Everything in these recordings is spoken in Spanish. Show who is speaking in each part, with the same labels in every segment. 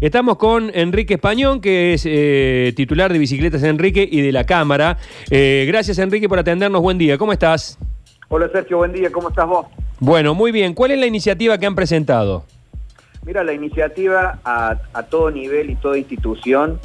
Speaker 1: Estamos con Enrique Españón, que es eh, titular de Bicicletas Enrique y de la Cámara. Eh, gracias, Enrique, por atendernos. Buen día. ¿Cómo estás?
Speaker 2: Hola, Sergio. Buen día. ¿Cómo estás vos?
Speaker 1: Bueno, muy bien. ¿Cuál es la iniciativa que han presentado?
Speaker 2: Mira, la iniciativa a, a todo nivel y toda institución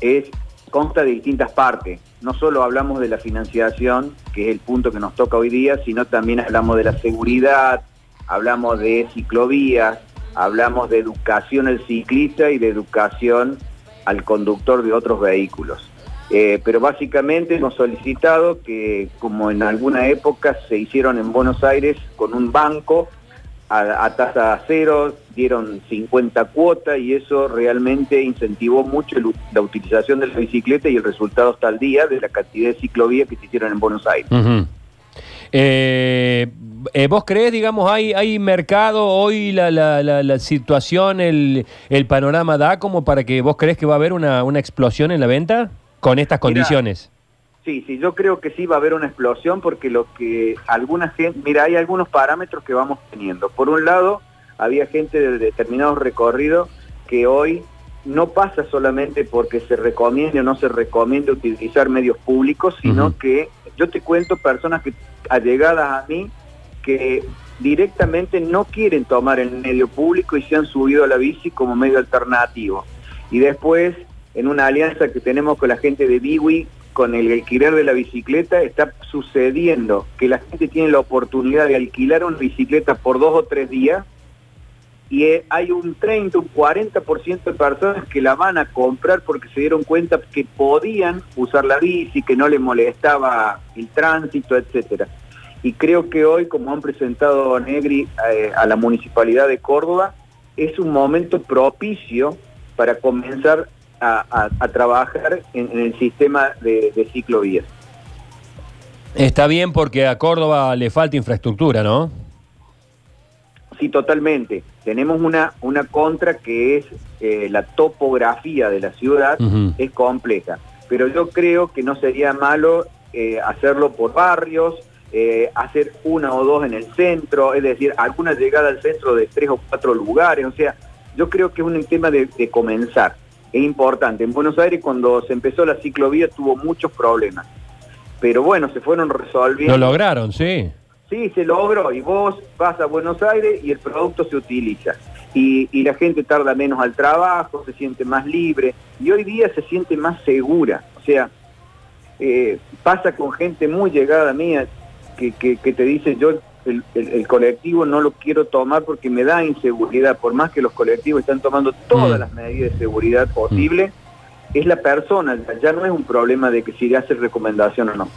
Speaker 2: es consta de distintas partes. No solo hablamos de la financiación, que es el punto que nos toca hoy día, sino también hablamos de la seguridad, hablamos de ciclovías, hablamos de educación al ciclista y de educación al conductor de otros vehículos. Eh, pero básicamente hemos solicitado que, como en alguna época se hicieron en Buenos Aires con un banco a, a tasa cero, dieron 50 cuotas y eso realmente incentivó mucho el- la utilización de la bicicleta y el resultado está al día de la cantidad de ciclovías que se hicieron en Buenos Aires.
Speaker 1: Eh, ¿Vos crees, digamos, hay, hay mercado hoy, la, la- la- la situación, el, el panorama da como para que vos crees que va a haber una, una explosión en la venta con estas
Speaker 2: Mira,
Speaker 1: condiciones?
Speaker 2: Sí, sí, yo creo que sí va a haber una explosión porque lo que alguna gente, mira, hay algunos parámetros que vamos teniendo. Por un lado, había gente de determinados recorridos que hoy no pasa solamente porque se recomiende o no se recomiende utilizar medios públicos, sino que yo te cuento personas que allegadas a mí que directamente no quieren tomar el medio público y se han subido a la bici como medio alternativo. Y después, en una alianza que tenemos con la gente de Biwi, con el alquiler de la bicicleta, está sucediendo que la gente tiene la oportunidad de alquilar una bicicleta por dos o tres días y eh, hay un 30, un 40% de personas que la van a comprar porque se dieron cuenta que podían usar la bici, que no les molestaba el tránsito, etcétera. Y creo que hoy, como han presentado Negri eh, a la Municipalidad de Córdoba, es un momento propicio para comenzar a, a- a trabajar en, en el sistema de, de ciclovías.
Speaker 1: Está bien porque a Córdoba le falta infraestructura, ¿no?
Speaker 2: Sí, totalmente. Tenemos una, una contra que es eh, la topografía de la ciudad, es compleja. Pero yo creo que no sería malo eh, hacerlo por barrios, eh, hacer una o dos en el centro, es decir, alguna llegada al centro de tres o cuatro lugares. O sea, yo creo que es un tema de, de comenzar. Es importante. En Buenos Aires cuando se empezó la ciclovía tuvo muchos problemas. Pero bueno, se fueron resolviendo.
Speaker 1: Lo lograron, sí.
Speaker 2: Sí, se logró y vos vas a Buenos Aires y el producto se utiliza. Y, y la gente tarda menos al trabajo, se siente más libre y hoy día se siente más segura. O sea, eh, pasa con gente muy llegada mía que, que- que te dice yo el, el- el colectivo no lo quiero tomar porque me da inseguridad, por más que los colectivos están tomando todas
Speaker 1: Mm.
Speaker 2: las medidas de seguridad posibles, es la persona, ya no es un problema de que si le hace recomendación o no.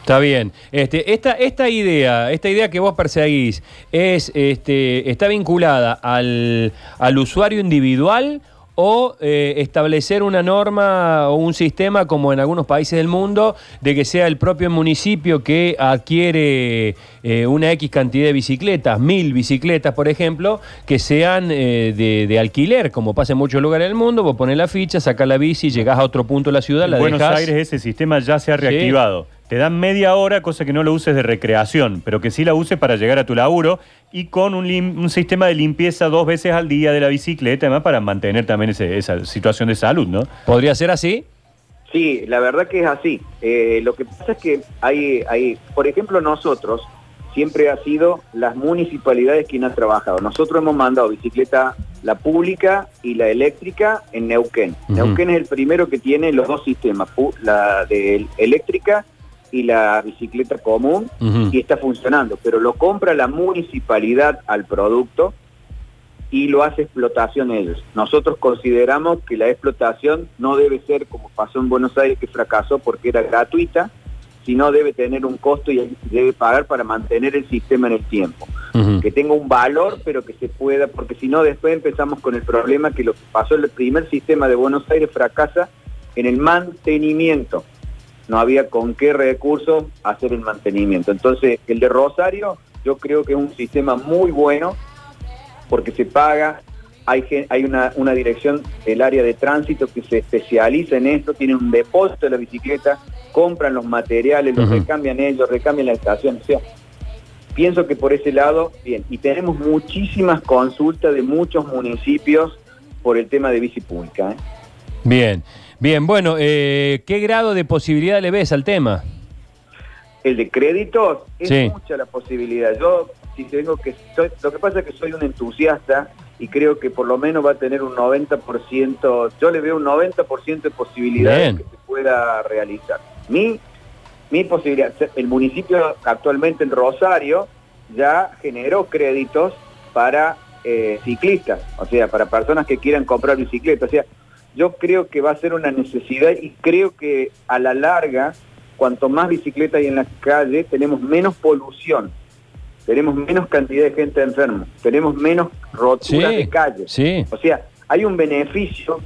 Speaker 1: Está bien. Este, esta, esta idea, esta idea que vos perseguís, es, este, está vinculada al, al usuario individual o eh, establecer una norma o un sistema como en algunos países del mundo de que sea el propio municipio que adquiere eh, una X cantidad de bicicletas, mil bicicletas por ejemplo, que sean eh, de, de alquiler, como pasa en muchos lugares del mundo, vos pones la ficha, sacás la bici, llegás a otro punto de la ciudad,
Speaker 3: En
Speaker 1: la
Speaker 3: Buenos
Speaker 1: dejás.
Speaker 3: Aires ese sistema ya se ha reactivado. Te dan media hora, cosa que no lo uses de recreación, pero que sí la uses para llegar a tu laburo y con un, lim- un sistema de limpieza dos veces al día de la bicicleta, además para mantener también ese- esa situación de salud, ¿no?
Speaker 1: ¿Podría ser así?
Speaker 2: Sí, la verdad que es así. Eh, lo que pasa es que hay, hay, por ejemplo, nosotros siempre ha sido las municipalidades quien ha trabajado. Nosotros hemos mandado bicicleta, la pública y la eléctrica en Neuquén. Neuquén es el primero que tiene los dos sistemas, la de eléctrica y la bicicleta común, y está funcionando, pero lo compra la municipalidad al producto y lo hace explotación ellos. Nosotros consideramos que la explotación no debe ser como pasó en Buenos Aires que fracasó porque era gratuita, sino debe tener un costo y debe pagar para mantener el sistema en el tiempo. Que tenga un valor, pero que se pueda, porque si no después empezamos con el problema que lo que pasó en el primer sistema de Buenos Aires fracasa en el mantenimiento. No había con qué recursos hacer el mantenimiento. Entonces, el de Rosario yo creo que es un sistema muy bueno porque se paga, hay, hay una, una dirección del área de tránsito que se especializa en esto, tienen un depósito de la bicicleta, compran los materiales, los recambian ellos, recambian la estación, o sea, pienso que por ese lado, bien, y tenemos muchísimas consultas de muchos municipios por el tema de bici pública. ¿eh?
Speaker 1: Bien, bien, bueno, eh, ¿qué grado de posibilidad le ves al tema?
Speaker 2: El de créditos es
Speaker 1: Sí.
Speaker 2: mucha la posibilidad. Yo, si tengo que. Soy, lo que pasa es que soy un entusiasta y creo que por lo menos va a tener un 90%. Yo le veo un 90% de posibilidad
Speaker 1: Bien.
Speaker 2: de que se pueda realizar. Mi, mi posibilidad. El municipio actualmente en Rosario ya generó créditos para eh, ciclistas, o sea, para personas que quieran comprar bicicleta. O sea, yo creo que va a ser una necesidad y creo que a la larga, cuanto más bicicleta hay en la calle, tenemos menos polución, tenemos menos cantidad de gente enferma, tenemos menos roturas
Speaker 1: Sí,
Speaker 2: de calle.
Speaker 1: sí.
Speaker 2: O sea, hay un beneficio,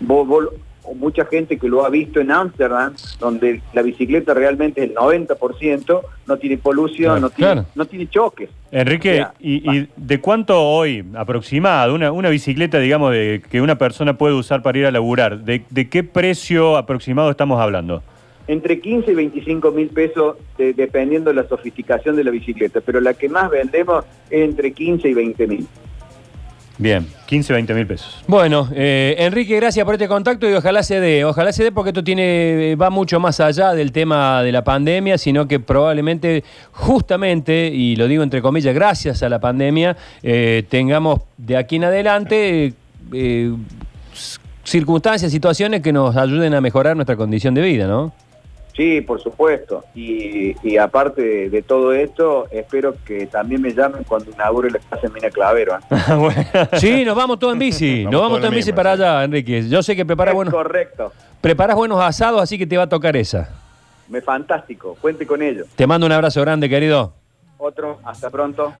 Speaker 2: vos- vos- o mucha gente que lo ha visto en Ámsterdam, donde la bicicleta realmente el 90% no tiene polución,
Speaker 1: Claro,
Speaker 2: no, tiene,
Speaker 1: claro.
Speaker 2: no tiene choques.
Speaker 3: Enrique,
Speaker 2: O sea,
Speaker 3: y, y de cuánto hoy aproximado, una, una bicicleta, digamos, de, que una persona puede usar para ir a laburar, de, de qué precio aproximado estamos hablando?
Speaker 2: Entre 15 y 25 mil pesos, de- dependiendo de la sofisticación de la bicicleta, pero la que más vendemos es entre 15 y 20 mil.
Speaker 3: Bien, 15, 20 mil pesos.
Speaker 1: Bueno, eh, Enrique, gracias por este contacto y ojalá se dé, ojalá se dé porque esto tiene va mucho más allá del tema de la pandemia, sino que probablemente, justamente, y lo digo entre comillas, gracias a la pandemia, eh, tengamos de aquí en adelante eh, circunstancias, situaciones que nos ayuden a mejorar nuestra condición de vida, ¿no?
Speaker 2: Sí, por supuesto. Y, y aparte de, de todo esto, espero que también me llamen cuando inaugure la casa en Mina Clavero. ¿eh?
Speaker 3: Bueno.
Speaker 1: Sí, nos vamos todos en bici, nos
Speaker 4: Vamos
Speaker 1: vamos
Speaker 4: todos
Speaker 1: en bici para
Speaker 4: sí.
Speaker 1: allá, Enrique. Yo sé que preparas buenos,
Speaker 2: correcto.
Speaker 1: preparas buenos asados, así que te va a tocar esa.
Speaker 2: Me fantástico. Cuente con ello.
Speaker 1: Te mando un abrazo grande, querido.
Speaker 2: Otro, hasta pronto.